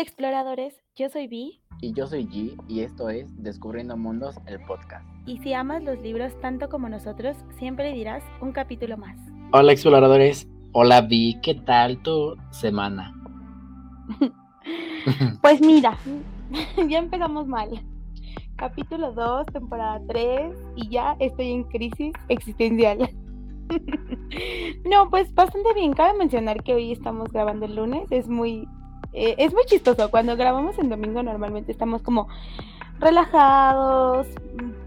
Hola exploradores, yo soy Vi. Y yo soy G y esto es Descubriendo Mundos, el podcast. Y si amas los libros tanto como nosotros, siempre dirás un capítulo más. Hola exploradores, hola Vi, ¿qué tal tu semana? pues mira, ya empezamos mal. Capítulo 2, temporada 3 y ya estoy en crisis existencial. no, pues bastante bien. Cabe mencionar que hoy estamos grabando el lunes. Es muy eh, es muy chistoso. Cuando grabamos en domingo normalmente estamos como relajados,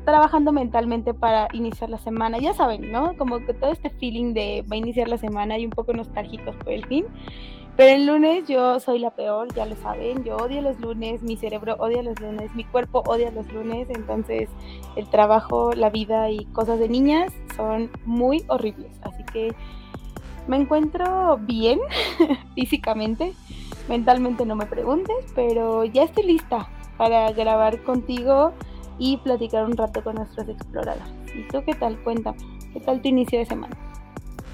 trabajando mentalmente para iniciar la semana. Ya saben, ¿no? Como todo este feeling de va a iniciar la semana y un poco nostálgicos por el fin. Pero el lunes yo soy la peor, ya lo saben, yo odio los lunes, mi cerebro odia los lunes, mi cuerpo odia los lunes, entonces el trabajo, la vida y cosas de niñas son muy horribles. Así que me encuentro bien físicamente, mentalmente no me preguntes, pero ya estoy lista para grabar contigo y platicar un rato con nuestros exploradores. ¿Y tú qué tal? Cuéntame, ¿qué tal tu inicio de semana?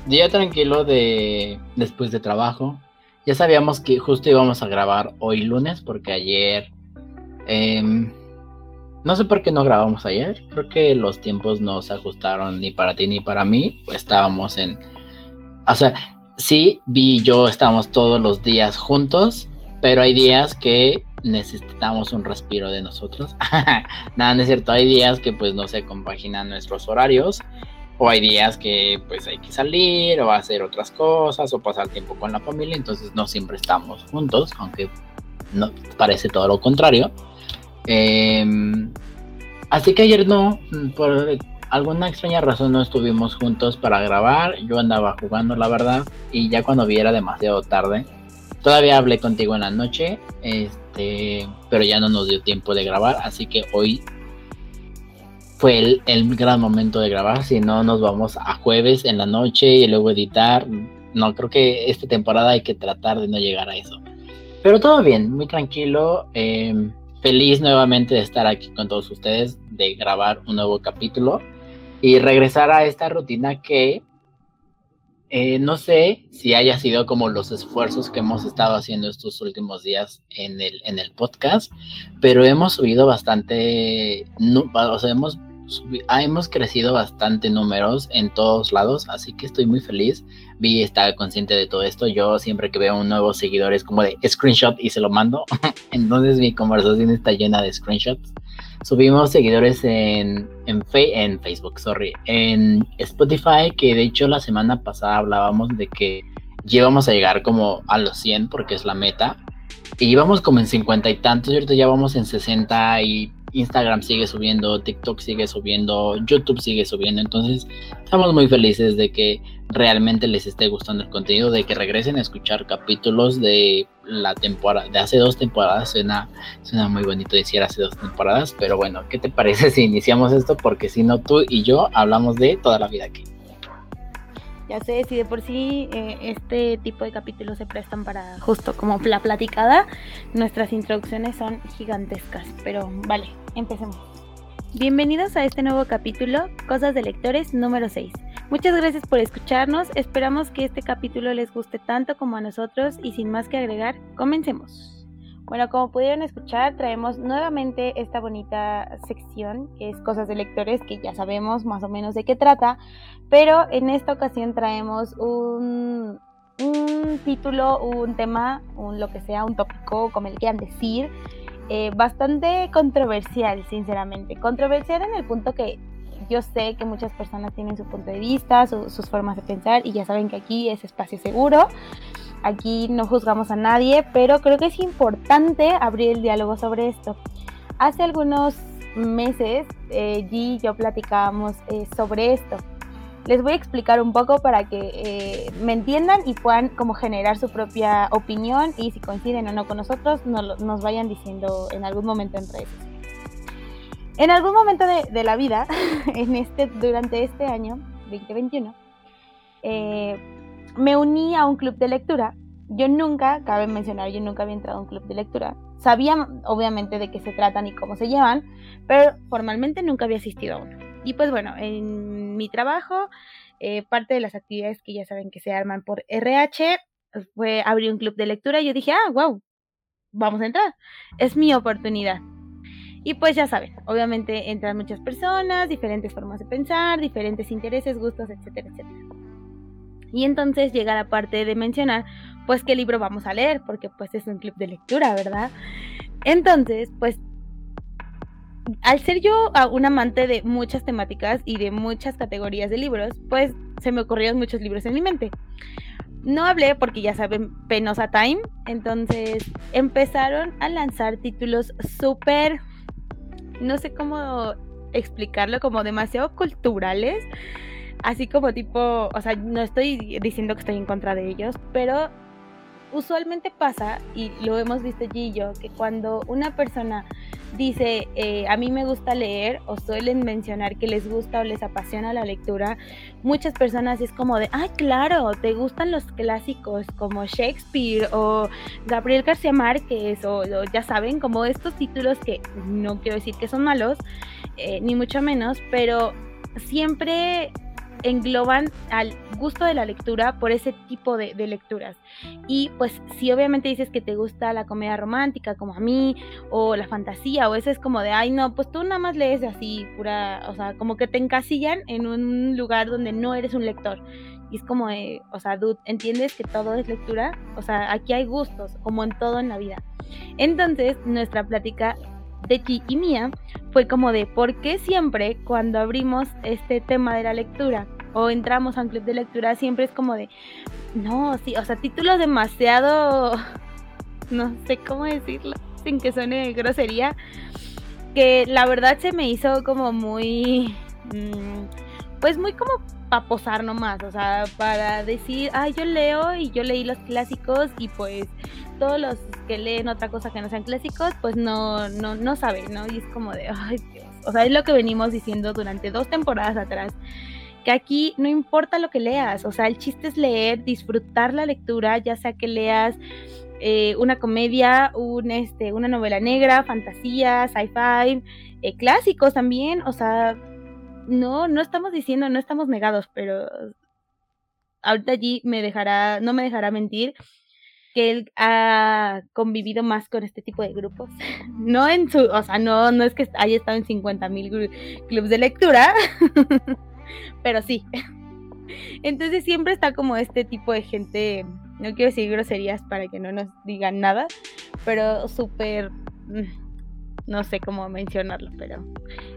Día tranquilo de después de trabajo. Ya sabíamos que justo íbamos a grabar hoy lunes porque ayer... Em, no sé por qué no grabamos ayer. Creo que los tiempos no se ajustaron ni para ti ni para mí. estábamos en... O sea, sí, Vi y yo estamos todos los días juntos, pero hay días que necesitamos un respiro de nosotros. Nada, no es cierto, hay días que pues no se compaginan nuestros horarios, o hay días que pues hay que salir, o hacer otras cosas, o pasar tiempo con la familia, entonces no siempre estamos juntos, aunque no parece todo lo contrario. Em, así que ayer no, por alguna extraña razón no estuvimos juntos para grabar. Yo andaba jugando, la verdad, y ya cuando vi era demasiado tarde. Todavía hablé contigo en la noche, este, pero ya no nos dio tiempo de grabar, así que hoy fue el, el gran momento de grabar. Si no, nos vamos a jueves en la noche y luego editar. No, creo que esta temporada hay que tratar de no llegar a eso. Pero todo bien, muy tranquilo. Eh, feliz nuevamente de estar aquí con todos ustedes, de grabar un nuevo capítulo y regresar a esta rutina que eh, no sé si haya sido como los esfuerzos que hemos estado haciendo estos últimos días en el, en el podcast, pero hemos subido bastante, o sea, hemos, hemos crecido bastante números en todos lados, así que estoy muy feliz. Vi está consciente de todo esto. Yo siempre que veo un nuevo seguidor es como de screenshot y se lo mando. Entonces mi conversación está llena de screenshots. Subimos seguidores en, en, en Facebook, sorry, en Spotify, que de hecho la semana pasada hablábamos de que llevamos a llegar como a los 100 porque es la meta. Y íbamos como en 50 y tantos, ahorita ya vamos en 60 y Instagram sigue subiendo, TikTok sigue subiendo, YouTube sigue subiendo. Entonces, estamos muy felices de que realmente les esté gustando el contenido, de que regresen a escuchar capítulos de la temporada, de hace dos temporadas. Suena, suena muy bonito decir hace dos temporadas, pero bueno, ¿qué te parece si iniciamos esto? Porque si no, tú y yo hablamos de toda la vida aquí. Ya sé, si de por sí eh, este tipo de capítulos se prestan para justo como la platicada, nuestras introducciones son gigantescas. Pero vale, empecemos. Bienvenidos a este nuevo capítulo, Cosas de Lectores número 6. Muchas gracias por escucharnos, esperamos que este capítulo les guste tanto como a nosotros y sin más que agregar, comencemos. Bueno, como pudieron escuchar, traemos nuevamente esta bonita sección que es Cosas de Lectores, que ya sabemos más o menos de qué trata, pero en esta ocasión traemos un, un título, un tema, un lo que sea, un tópico, como el quieran decir, eh, bastante controversial, sinceramente. Controversial en el punto que yo sé que muchas personas tienen su punto de vista, sus formas de pensar, y ya saben que aquí es espacio seguro. Aquí no juzgamos a nadie, pero creo que es importante abrir el diálogo sobre esto. Hace algunos meses, eh, G y yo platicábamos eh, sobre esto. Les voy a explicar un poco para que eh, me entiendan y puedan como generar su propia opinión y si coinciden o no con nosotros, nos vayan diciendo en algún momento en redes. En algún momento de, la vida, en este, durante este año 2021, eh, me uní a un club de lectura. Yo nunca, cabe mencionar, yo nunca había entrado a un club de lectura. Sabía obviamente de qué se tratan y cómo se llevan, pero formalmente nunca había asistido a uno. Y pues bueno, en mi trabajo, eh, parte de las actividades que ya saben que se arman por RH fue abrir un club de lectura y yo dije, ah, wow, vamos a entrar. Es mi oportunidad. Y pues ya saben, obviamente entran muchas personas, diferentes formas de pensar, diferentes intereses, gustos, etcétera, etcétera. Y entonces llega la parte de mencionar, pues, qué libro vamos a leer, porque pues es un club de lectura, ¿verdad? Entonces, pues, al ser yo un amante de muchas temáticas y de muchas categorías de libros, pues se me ocurrieron muchos libros en mi mente. No hablé porque ya saben, penosa time, entonces empezaron a lanzar títulos súper, no sé cómo explicarlo, como demasiado culturales así como tipo, o sea, no estoy diciendo que estoy en contra de ellos, pero usualmente pasa, y lo hemos visto allí y yo, que cuando una persona dice, eh, a mí me gusta leer, o suelen mencionar que les gusta o les apasiona la lectura, muchas personas es como de, ah, claro, te gustan los clásicos como Shakespeare o Gabriel García Márquez, o, ya saben, como estos títulos que no quiero decir que son malos, eh, ni mucho menos, pero siempre engloban al gusto de la lectura por ese tipo de, lecturas. Y pues si obviamente dices que te gusta la comedia romántica como a mí, o la fantasía, o eso es como de, ay no, pues tú nada más lees así, pura, o sea, como que te encasillan en un lugar donde no eres un lector. Y es como, de, o sea, dude, ¿entiendes que todo es lectura? O sea, aquí hay gustos, como en todo en la vida. Entonces, nuestra plática de ti y mía fue como de por qué siempre cuando abrimos este tema de la lectura o entramos a un club de lectura siempre es como de no, sí, o sea, títulos demasiado no sé cómo decirlo sin que suene grosería que la verdad se me hizo como muy mm, pues muy como para posar nomás, o sea, para decir, ay, yo leo y yo leí los clásicos y pues todos los que leen otra cosa que no sean clásicos, pues no, no, no saben, ¿no? Y es como de, ay, Dios. O sea, es lo que venimos diciendo durante dos temporadas atrás. Que aquí no importa lo que leas, o sea, el chiste es leer, disfrutar la lectura, ya sea que leas eh, una comedia, un, este, una novela negra, fantasía, sci-fi, eh, clásicos también, o sea, no, no estamos diciendo, no estamos negados, pero ahorita allí me dejará, no me dejará mentir que él ha convivido más con este tipo de grupos. No en su, o sea, no, no es que haya estado en 50 mil clubes de lectura, pero sí. Entonces siempre está como este tipo de gente, no quiero decir groserías para que no nos digan nada, pero súper, mm, no sé cómo mencionarlo, pero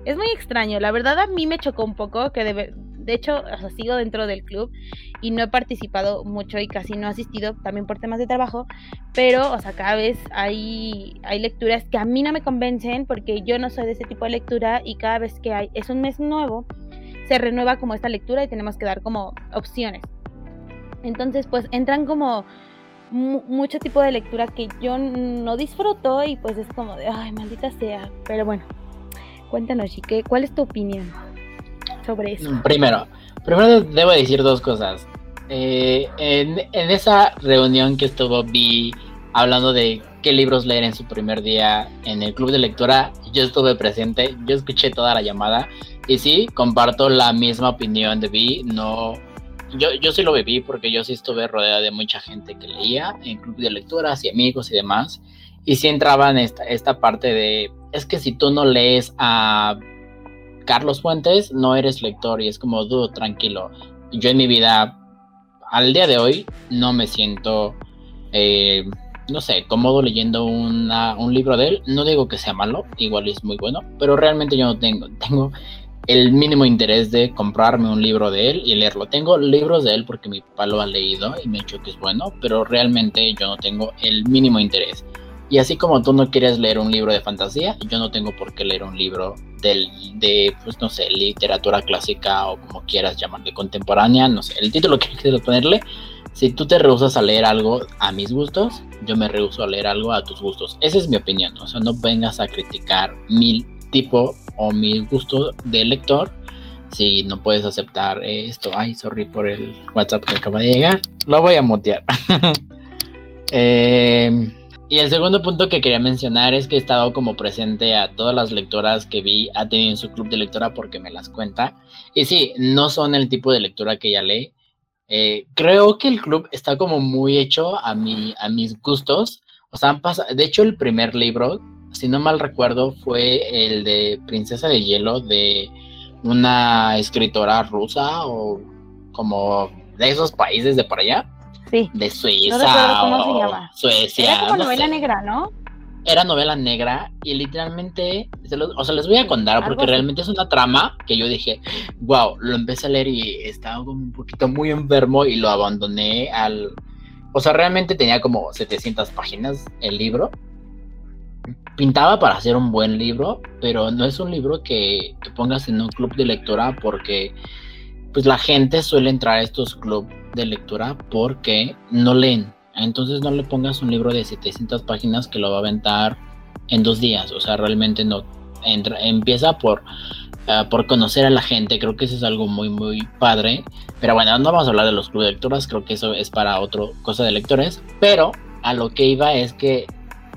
es muy extraño. La verdad a mí me chocó un poco que de, de hecho, sigo dentro del club y no he participado mucho y casi no he asistido también por temas de trabajo, pero, o sea, cada vez hay, hay lecturas que a mí no me convencen porque yo no soy de ese tipo de lectura y cada vez que hay, es un mes nuevo, se renueva como esta lectura y tenemos que dar como opciones. Entonces, pues entran como mucho tipo de lectura que yo no disfruto y pues es como de, ay, maldita sea. Pero bueno, cuéntanos, Chique, ¿cuál es tu opinión? sobre eso? Primero, primero debo decir dos cosas. Eh, en, esa reunión que estuvo Vi hablando de qué libros leer en su primer día en el club de lectura, yo estuve presente, yo escuché toda la llamada y sí, comparto la misma opinión de Vi, no... Yo, yo sí lo viví porque yo sí estuve rodeada de mucha gente que leía en club de lecturas y amigos y demás. Y sí entraba en esta, esta parte de, es que si tú no lees a Carlos Fuentes, no eres lector y es como, dudo, tranquilo. Yo en mi vida, al día de hoy, no me siento, eh, no sé, cómodo leyendo un libro de él. No digo que sea malo, igual es muy bueno, pero realmente yo no tengo, tengo el mínimo interés de comprarme un libro de él y leerlo. Tengo libros de él porque mi papá lo ha leído y me ha dicho que es bueno, pero realmente yo no tengo el mínimo interés. Y así como tú no quieres leer un libro de fantasía, yo no tengo por qué leer un libro del, de, pues no sé, literatura clásica o como quieras llamarle, contemporánea, no sé, el título que quiero ponerle. Si tú te rehusas a leer algo a mis gustos, yo me rehuso a leer algo a tus gustos. Esa es mi opinión, o sea, no vengas a criticar mi tipo o mi gusto de lector si no puedes aceptar esto. Ay, sorry por el WhatsApp que acaba de llegar. Lo voy a mutear. eh, y el segundo punto que quería mencionar es que he estado como presente a todas las lectoras que vi, ha tenido en su club de lectura porque me las cuenta. Y sí, no son el tipo de lectura que ella lee. Eh, creo que el club está como muy hecho a, mi, a mis gustos. O sea, han pasado, de hecho el primer libro, si no mal recuerdo, fue el de Princesa de Hielo de una escritora rusa o como de esos países de por allá. Sí. De Suiza. cómo se llama. Suecia. Era como novela negra, ¿no? Era novela negra y literalmente, o sea, les voy a contar porque realmente es una trama que yo dije, wow, lo empecé a leer y estaba como un poquito muy enfermo y lo abandoné al... O sea, realmente tenía como 700 páginas el libro. Pintaba para hacer un buen libro, pero no es un libro que, pongas en un club de lectura porque pues la gente suele entrar a estos clubes de lectura porque no leen. Entonces no le pongas un libro de 700 páginas que lo va a aventar en dos días. O sea, realmente no. Entra, empieza por, ah, por conocer a la gente. Creo que eso es algo muy, muy padre. Pero bueno, no vamos a hablar de los clubes de lecturas. Creo que eso es para otra cosa de lectores. Pero a lo que iba es que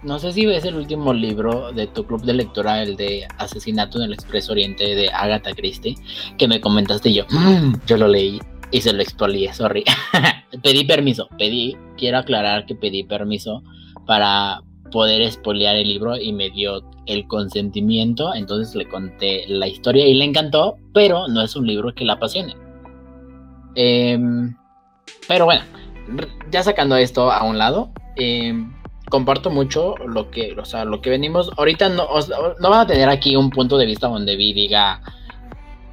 no sé si ves el último libro de tu club de lectura, el de Asesinato en el Expreso Oriente de Agatha Christie, que me comentaste yo, mm, yo lo leí y se lo expolié, sorry. pedí permiso, pedí, quiero aclarar que pedí permiso para poder expoliar el libro y me dio el consentimiento, entonces le conté la historia y le encantó, pero no es un libro que la apasione. Em, pero bueno, ya sacando esto a un lado, eh, comparto mucho lo que, o sea, lo que venimos. Ahorita no, no van a tener aquí un punto de vista donde vi diga.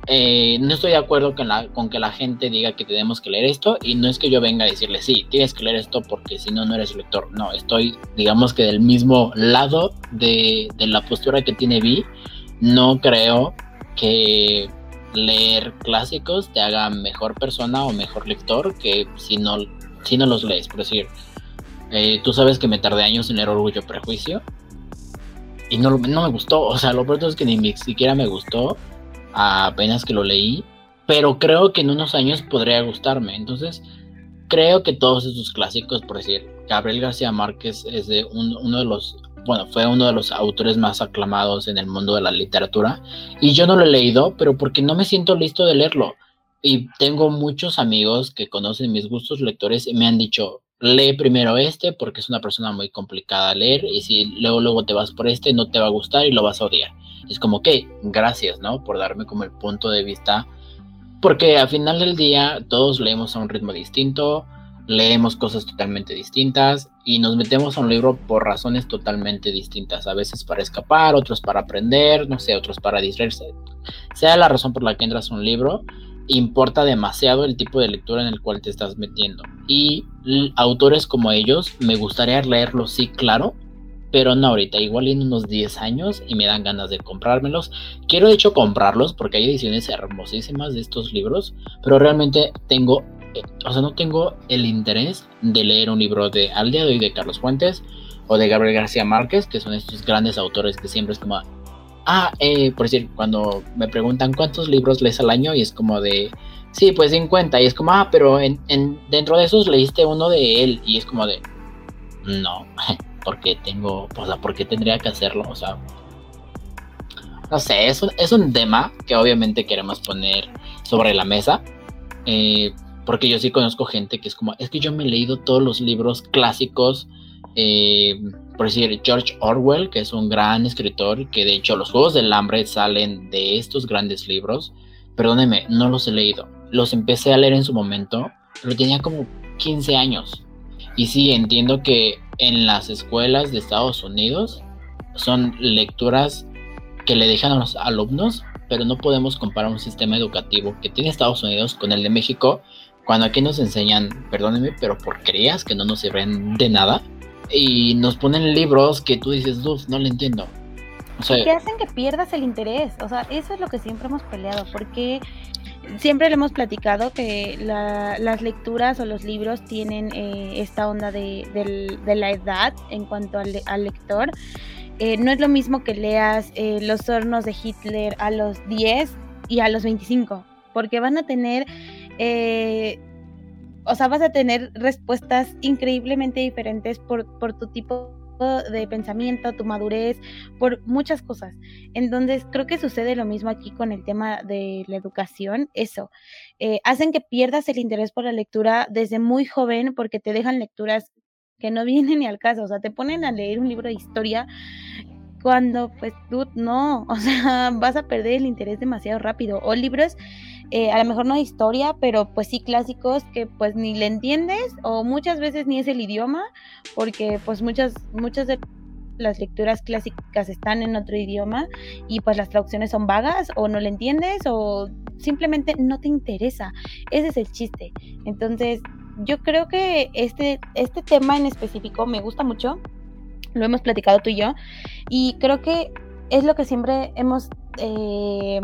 Eh, no estoy de acuerdo con, la, con que la gente diga que tenemos que leer esto y no es que yo venga a decirle sí, tienes que leer esto porque si no, no eres lector. No, estoy digamos que del mismo lado de, de la postura que tiene Vi. No creo que leer clásicos te haga mejor persona o mejor lector que si no, si no los lees. Por decir, eh, tú sabes que me tardé años en leer Orgullo y Prejuicio. Y no, no me gustó. O sea, lo peor es que ni siquiera me gustó. Apenas que lo leí. Pero creo que en unos años podría gustarme. Entonces, creo que todos esos clásicos, por decir, Gabriel García Márquez es de uno de los. Bueno, fue uno de los autores más aclamados en el mundo de la literatura. Y yo no lo he leído, pero porque no me siento listo de leerlo. Y tengo muchos amigos que conocen mis gustos lectores y me han dicho, lee primero este porque es una persona muy complicada a leer y si luego luego te vas por este no te va a gustar y lo vas a odiar. Es como que gracias, ¿no? Por darme como el punto de vista porque al final del día todos leemos a un ritmo distinto, leemos cosas totalmente distintas y nos metemos a un libro por razones totalmente distintas, a veces para escapar, otros para aprender, no sé, otros para distraerse. Sea la razón por la que entras a un libro, importa demasiado el tipo de lectura en el cual te estás metiendo. Y autores como ellos, me gustaría leerlos, sí, claro, pero no ahorita, igual en unos 10 años y me dan ganas de comprármelos. Quiero de hecho comprarlos porque hay ediciones hermosísimas de estos libros, pero realmente tengo, eh, o sea, no tengo el interés de leer un libro de al día de hoy de Carlos Fuentes o de Gabriel García Márquez, que son estos grandes autores que siempre es como, ah, eh, por decir, cuando me preguntan cuántos libros lees al año y es como de, sí, pues 50 y es como, ah, pero en, dentro de esos leíste uno de él y es como de, no, porque tengo, o sea, porque tendría que hacerlo, o sea, no sé, es un, es un tema que obviamente queremos poner sobre la mesa, eh, porque yo sí conozco gente que es como, es que yo me he leído todos los libros clásicos, eh, por decir, George Orwell, que es un gran escritor, que de hecho los Juegos del Hambre salen de estos grandes libros. Perdóneme, no los he leído. Los empecé a leer en su momento, pero tenía como 15 años. Y sí, entiendo que en las escuelas de Estados Unidos son lecturas que le dejan a los alumnos, pero no podemos comparar un sistema educativo que tiene Estados Unidos con el de México, cuando aquí nos enseñan, perdóneme, pero porquerías que no nos sirven de nada y nos ponen libros que tú dices, Duf, no le entiendo. O sea, hacen que pierdas el interés. O sea, eso es lo que siempre hemos peleado, porque siempre le hemos platicado que las lecturas o los libros tienen eh, esta onda de, la edad en cuanto al, lector. Eh, no es lo mismo que leas eh, Los hornos de Hitler a los 10 y a los 25, porque van a tener o sea, vas a tener respuestas increíblemente diferentes por, por tu tipo de pensamiento, tu madurez, por muchas cosas. Entonces, creo que sucede lo mismo aquí con el tema de la educación, eso. Eh, hacen que pierdas el interés por la lectura desde muy joven porque te dejan lecturas que no viene ni al caso. O sea, te ponen a leer un libro de historia cuando pues tú no, o sea, vas a perder el interés demasiado rápido. O libros, eh, a lo mejor no de historia, pero pues sí clásicos que pues ni le entiendes o muchas veces ni es el idioma, porque pues muchas, muchas de las lecturas clásicas están en otro idioma y pues las traducciones son vagas o no le entiendes o simplemente no te interesa. Ese es el chiste. Entonces, yo creo que este, este tema en específico me gusta mucho. Lo hemos platicado tú y yo. Y creo que es lo que siempre hemos eh,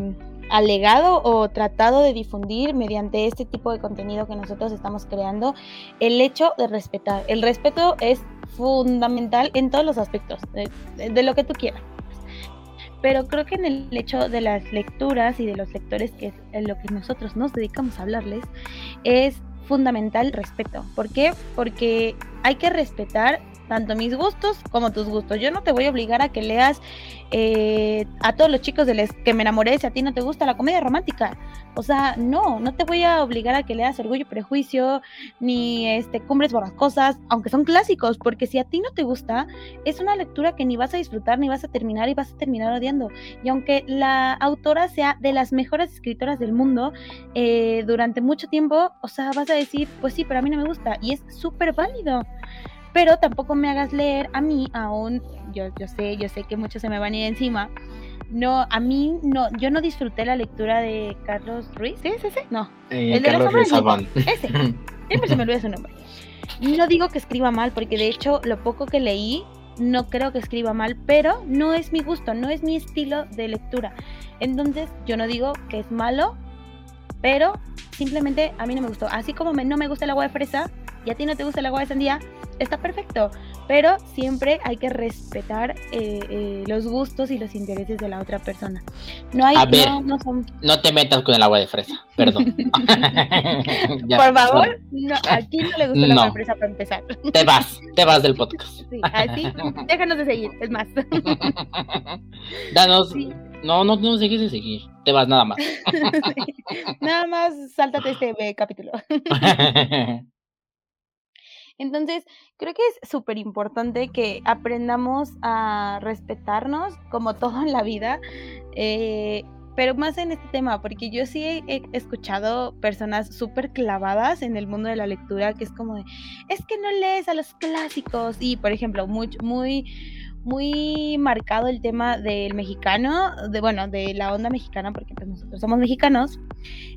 alegado o tratado de difundir mediante este tipo de contenido que nosotros estamos creando. El hecho de respetar. El respeto es fundamental en todos los aspectos, de, lo que tú quieras. Pero creo que en el hecho de las lecturas y de los lectores, que es en lo que nosotros nos dedicamos a hablarles, es fundamental respeto. ¿Por qué? Porque hay que respetar tanto mis gustos como tus gustos. Yo no te voy a obligar a que leas eh, a todos los chicos de los que me enamoré si a ti no te gusta la comedia romántica. O sea, no, no te voy a obligar a que leas Orgullo y Prejuicio ni este Cumbres Borrascosas, aunque son clásicos, porque si a ti no te gusta, es una lectura que ni vas a disfrutar ni vas a terminar y vas a terminar odiando. Y aunque la autora sea de las mejores escritoras del mundo, eh, durante mucho tiempo, o sea, vas a decir, pues sí, pero a mí no me gusta y es súper válido pero tampoco me hagas leer a mí aún, yo, yo sé, yo sé que muchos se me van a ir encima, no, a mí no, yo no disfruté la lectura de Carlos Ruiz, ¿sí es ese? No, eh, el de Carlos Ruiz Ese, siempre se me olvida su nombre. No digo que escriba mal, porque de hecho lo poco que leí no creo que escriba mal, pero no es mi gusto, no es mi estilo de lectura. Entonces yo no digo que es malo, pero simplemente a mí no me gustó. Así como no me gusta el agua de fresa y a ti no te gusta el agua de sandía, está perfecto, pero siempre hay que respetar eh, eh, los gustos y los intereses de la otra persona. No hay, no, no, te metas con el agua de fresa, perdón. Por favor, no, aquí no le gusta el agua de fresa para empezar. te vas, te vas del podcast. Sí, así, déjanos de seguir, es más. Danos, no, no, no sigues de seguir, te vas nada más. Nada más, sáltate este eh, capítulo. Entonces, creo que es súper importante que aprendamos a respetarnos como todo en la vida, eh, pero más en este tema, porque yo sí he, escuchado personas súper clavadas en el mundo de la lectura, que es como de, es que no lees a los clásicos, y por ejemplo, muy, muy muy marcado el tema del mexicano, de bueno, de la onda mexicana, porque pues nosotros somos mexicanos,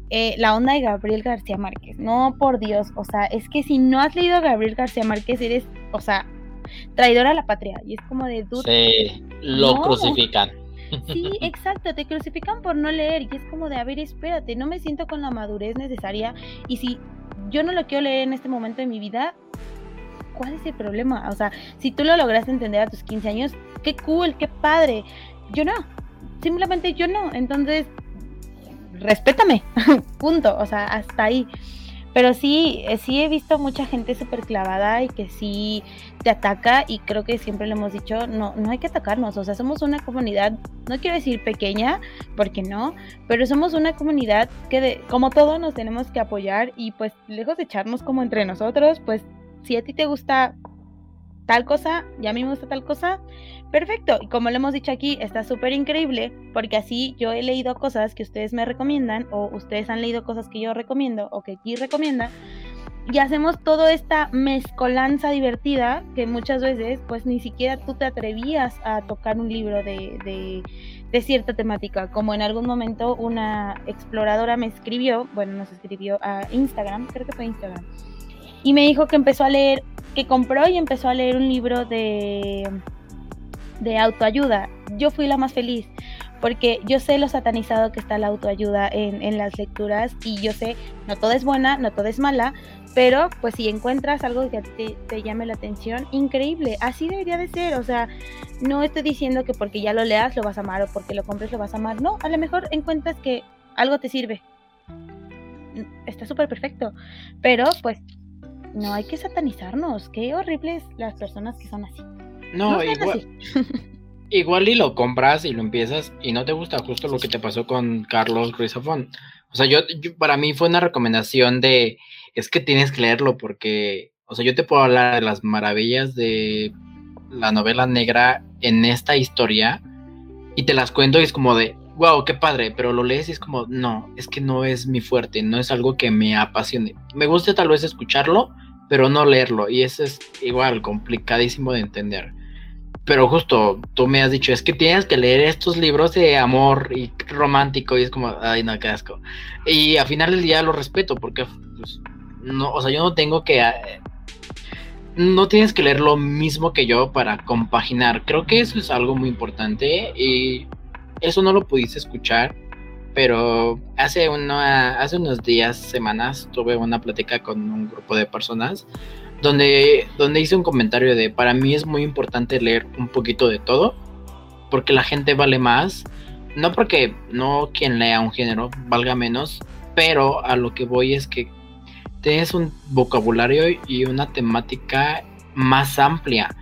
eh, la onda de Gabriel García Márquez. No, por Dios, o sea, es que si no has leído a Gabriel García Márquez, eres, o sea, traidor a la patria. Y es como de Sí, lo crucifican. Sí, exacto, te crucifican por no leer. Y es como de, a ver, espérate, no me siento con la madurez necesaria. Y si yo no lo quiero leer en este momento de mi vida, ¿cuál es el problema? O sea, si tú lo lograste entender a tus 15 años, qué cool, qué padre. Yo no, simplemente yo no. Entonces, respétame, punto. O sea, hasta ahí. Pero sí, eh, sí he visto mucha gente súper clavada y que sí te ataca y creo que siempre le hemos dicho, no, no hay que atacarnos, o sea, somos una comunidad, no quiero decir pequeña, porque no, pero somos una comunidad que de, como todo nos tenemos que apoyar y pues lejos de echarnos como entre nosotros, pues si a ti te gusta tal cosa y a mí me gusta tal cosa, perfecto. Y como lo hemos dicho aquí, está súper increíble porque así yo he leído cosas que ustedes me recomiendan o ustedes han leído cosas que yo recomiendo o que aquí recomienda y hacemos toda esta mezcolanza divertida que muchas veces pues ni siquiera tú te atrevías a tocar un libro de, de, de, cierta temática, como en algún momento una exploradora me escribió, bueno, nos escribió a Instagram, creo que fue Instagram, y me dijo que empezó a leer, que compró y empezó a leer un libro de, de autoayuda. Yo fui la más feliz porque yo sé lo satanizado que está la autoayuda en, en, las lecturas y yo sé, no todo es buena, no todo es mala, pero pues si encuentras algo que te, te, llame la atención, increíble, así debería de ser, o sea, no estoy diciendo que porque ya lo leas lo vas a amar o porque lo compres lo vas a amar, no, a lo mejor encuentras que algo te sirve, está súper perfecto, pero pues no hay que satanizarnos. Qué horribles las personas que son así. No, igual. igual y lo compras y lo empiezas y no te gusta justo lo que te pasó con Carlos Crisofón. O sea, yo, para mí fue una recomendación de, es que tienes que leerlo porque, O sea, yo te puedo hablar de las maravillas de la novela negra en esta historia y te las cuento y es como de, wow, qué padre, pero lo lees y es como, no, es que no es mi fuerte, no es algo que me apasione. Me gusta tal vez escucharlo, pero no leerlo y eso es igual complicadísimo de entender. Pero justo tú me has dicho, es que tienes que leer estos libros de amor y romántico y es como, ay, no, qué asco. Y al final del día lo respeto porque, pues, no, o sea, yo no tengo que... Eh, no tienes que leer lo mismo que yo para compaginar. Creo que eso es algo muy importante y eso no lo pudiste escuchar, pero hace, una, hace unos días, semanas, tuve una plática con un grupo de personas donde, donde hice un comentario de, para mí es muy importante leer un poquito de todo, porque la gente vale más, no porque no quien lea un género valga menos, pero a lo que voy es que tienes un vocabulario y una temática más amplia.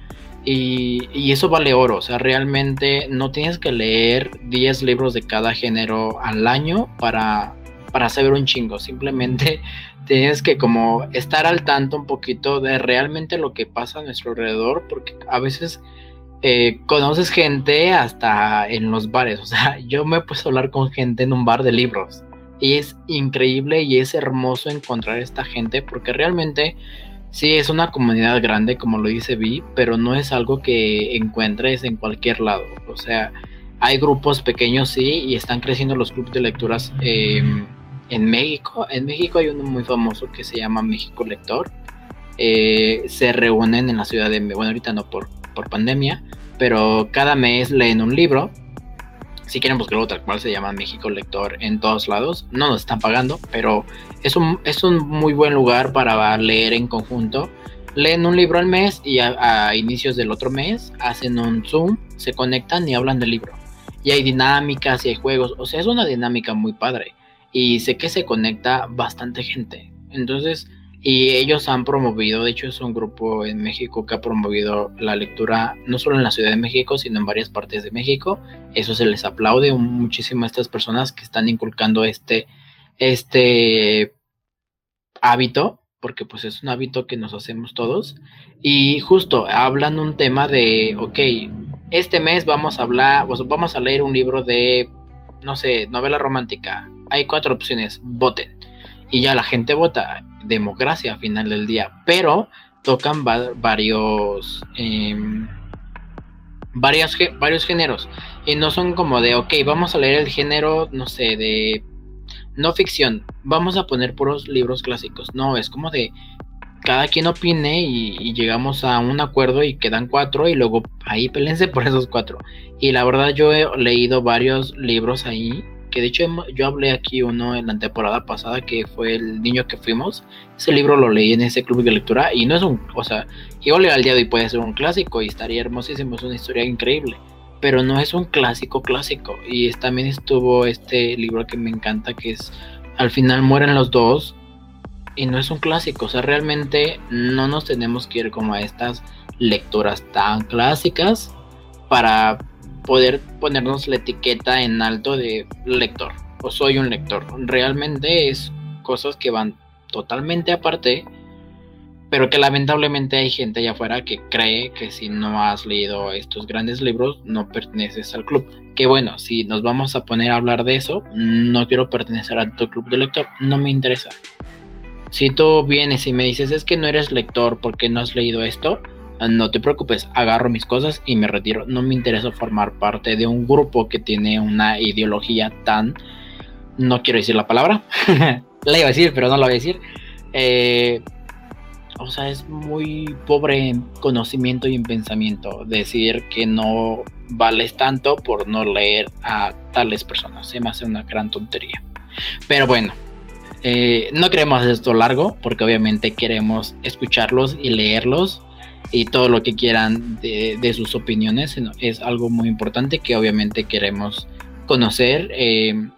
Y, eso vale oro, o sea, realmente no tienes que leer 10 libros de cada género al año para, para saber un chingo, simplemente tienes que como estar al tanto un poquito de realmente lo que pasa a nuestro alrededor, porque a veces eh, conoces gente hasta en los bares, o sea, yo me he puesto a hablar con gente en un bar de libros y es increíble y es hermoso encontrar esta gente porque realmente sí es una comunidad grande como lo dice Vi, pero no es algo que encuentres en cualquier lado, o sea, hay grupos pequeños sí y están creciendo los clubes de lecturas. Eh, en México. En México hay uno muy famoso que se llama México Lector. Eh, se reúnen en la ciudad de... Bueno, ahorita no por, por pandemia, pero cada mes leen un libro. Si quieren buscarlo tal cual, se llama México Lector en todos lados. No nos están pagando, pero es un, es un muy buen lugar para leer en conjunto. Leen un libro al mes y a, a inicios del otro mes hacen un Zoom, se conectan y hablan del libro. Y hay dinámicas y hay juegos. O sea, es una dinámica muy padre y sé que se conecta bastante gente. Entonces, y ellos han promovido, de hecho es un grupo en México que ha promovido la lectura no solo en la Ciudad de México, sino en varias partes de México. Eso se les aplaude muchísimo a estas personas que están inculcando este, este hábito, porque pues es un hábito que nos hacemos todos. Y justo hablan un tema de, ok, este mes vamos a hablar, vamos a leer un libro de, no sé, novela romántica hay cuatro opciones, voten. Y ya la gente vota, democracia al final del día, pero tocan varios, em, varios, varios géneros. Y no son como de, ok, vamos a leer el género, no sé, de no ficción, vamos a poner puros libros clásicos. No, es como de cada quien opine y, llegamos a un acuerdo y quedan cuatro y luego ahí pelense por esos cuatro. Y la verdad yo he leído varios libros ahí que de hecho yo hablé aquí uno en la temporada pasada que fue El niño que fuimos. Ese libro lo leí en ese club de lectura y no es un, o sea, igual al día de hoy puede ser un clásico y estaría hermosísimo, es una historia increíble, pero no es un clásico clásico. Y también estuvo este libro que me encanta que es Al final mueren los dos y no es un clásico, o sea, realmente no nos tenemos que ir como a estas lecturas tan clásicas para poder ponernos la etiqueta en alto de lector o soy un lector. Realmente es cosas que van totalmente aparte, pero que lamentablemente hay gente allá afuera que cree que si no has leído estos grandes libros no perteneces al club. Que bueno, si nos vamos a poner a hablar de eso, no quiero pertenecer a tu club de lector, no me interesa. Si tú vienes y me dices es que no eres lector porque no has leído esto, no te preocupes, agarro mis cosas y me retiro. No me interesa formar parte de un grupo que tiene una ideología tan... No quiero decir la palabra. la iba a decir, pero no la voy a decir. Eh, o sea, es muy pobre en conocimiento y en pensamiento decir que no vales tanto por no leer a tales personas. Se me hace una gran tontería. Pero bueno, eh, no queremos esto largo porque obviamente queremos escucharlos y leerlos y todo lo que quieran de, sus opiniones. Es algo muy importante que obviamente queremos conocer. Eh,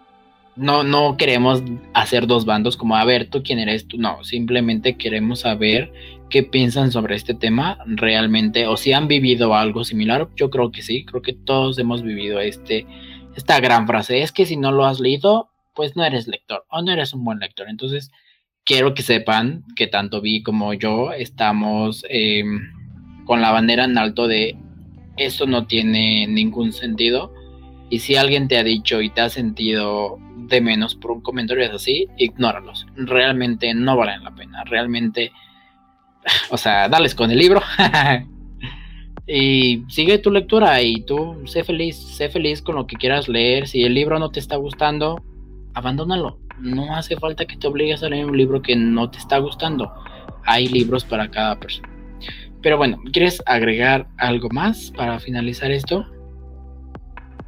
no, no queremos hacer dos bandos como, a ver, tú quién eres tú. No, simplemente queremos saber qué piensan sobre este tema realmente o si han vivido algo similar. Yo creo que sí, creo que todos hemos vivido este, esta gran frase. Es que si no lo has leído, pues no eres lector o no eres un buen lector. Entonces, quiero que sepan que tanto Vi como yo estamos em, con la bandera en alto de eso no tiene ningún sentido. Y si alguien te ha dicho y te ha sentido de menos por un comentario así, ignóralos. Realmente no valen la pena. Realmente, o sea, dales con el libro. y sigue tu lectura y tú sé feliz, sé feliz con lo que quieras leer. Si el libro no te está gustando, abandónalo. No hace falta que te obligues a leer un libro que no te está gustando. Hay libros para cada persona. Pero bueno, ¿quieres agregar algo más para finalizar esto?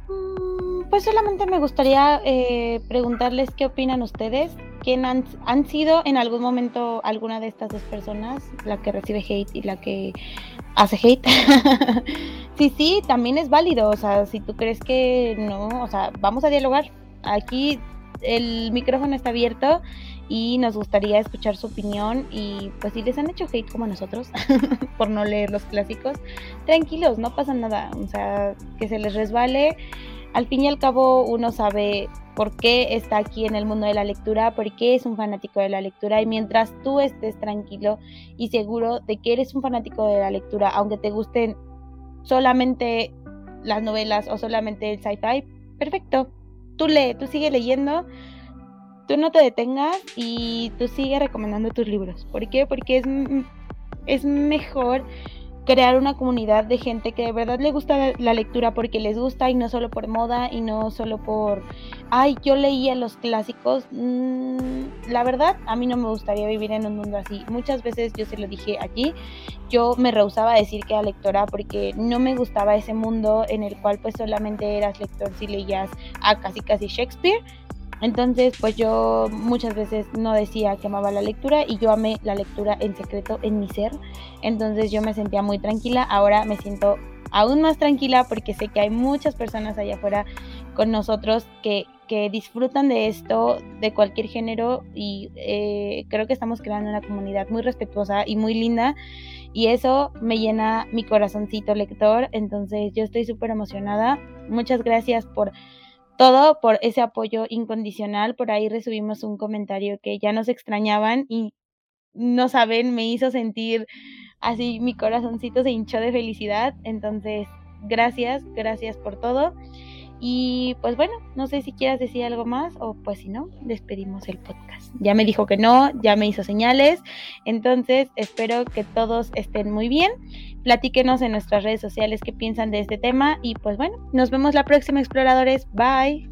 Mm, pues solamente me gustaría eh, preguntarles qué opinan ustedes. ¿Quién han, han, sido en algún momento alguna de estas dos personas, la que recibe hate y la que hace hate? sí, sí, también es válido. O sea, si tú crees que no, o sea, vamos a dialogar. Aquí el micrófono está abierto y nos gustaría escuchar su opinión y pues si les han hecho hate como a nosotros por no leer los clásicos, tranquilos, no pasa nada, o sea, que se les resbale. Al fin y al cabo uno sabe por qué está aquí en el mundo de la lectura, por qué es un fanático de la lectura y mientras tú estés tranquilo y seguro de que eres un fanático de la lectura, aunque te gusten solamente las novelas o solamente el sci-fi, perfecto. Tú lee, tú sigue leyendo tú no te detengas y tú sigue recomendando tus libros. ¿Por qué? Porque es, es mejor crear una comunidad de gente que de verdad le gusta la lectura porque les gusta y no solo por moda y no solo por, ay, yo leía los clásicos. Mm, la verdad, a mí no me gustaría vivir en un mundo así. Muchas veces yo se lo dije aquí, yo me rehusaba a decir que era lectora porque no me gustaba ese mundo en el cual pues solamente eras lector si leías a casi casi Shakespeare entonces, pues yo muchas veces no decía que amaba la lectura y yo amé la lectura en secreto en mi ser. Entonces yo me sentía muy tranquila. Ahora me siento aún más tranquila porque sé que hay muchas personas allá afuera con nosotros que, que disfrutan de esto, de cualquier género y eh, creo que estamos creando una comunidad muy respetuosa y muy linda y eso me llena mi corazoncito lector. Entonces yo estoy súper emocionada. Muchas gracias por todo por ese apoyo incondicional. Por ahí recibimos un comentario que ya nos extrañaban y no saben, me hizo sentir así, mi corazoncito se hinchó de felicidad. Entonces, gracias, gracias por todo. Y pues bueno, no sé si quieras decir algo más o pues si no, despedimos el podcast. Ya me dijo que no, ya me hizo señales, entonces espero que todos estén muy bien. Platíquenos en nuestras redes sociales qué piensan de este tema y pues bueno, nos vemos la próxima exploradores. Bye.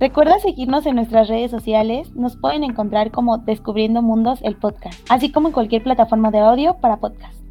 Recuerda seguirnos en nuestras redes sociales, nos pueden encontrar como Descubriendo Mundos el podcast, así como en cualquier plataforma de audio para podcast.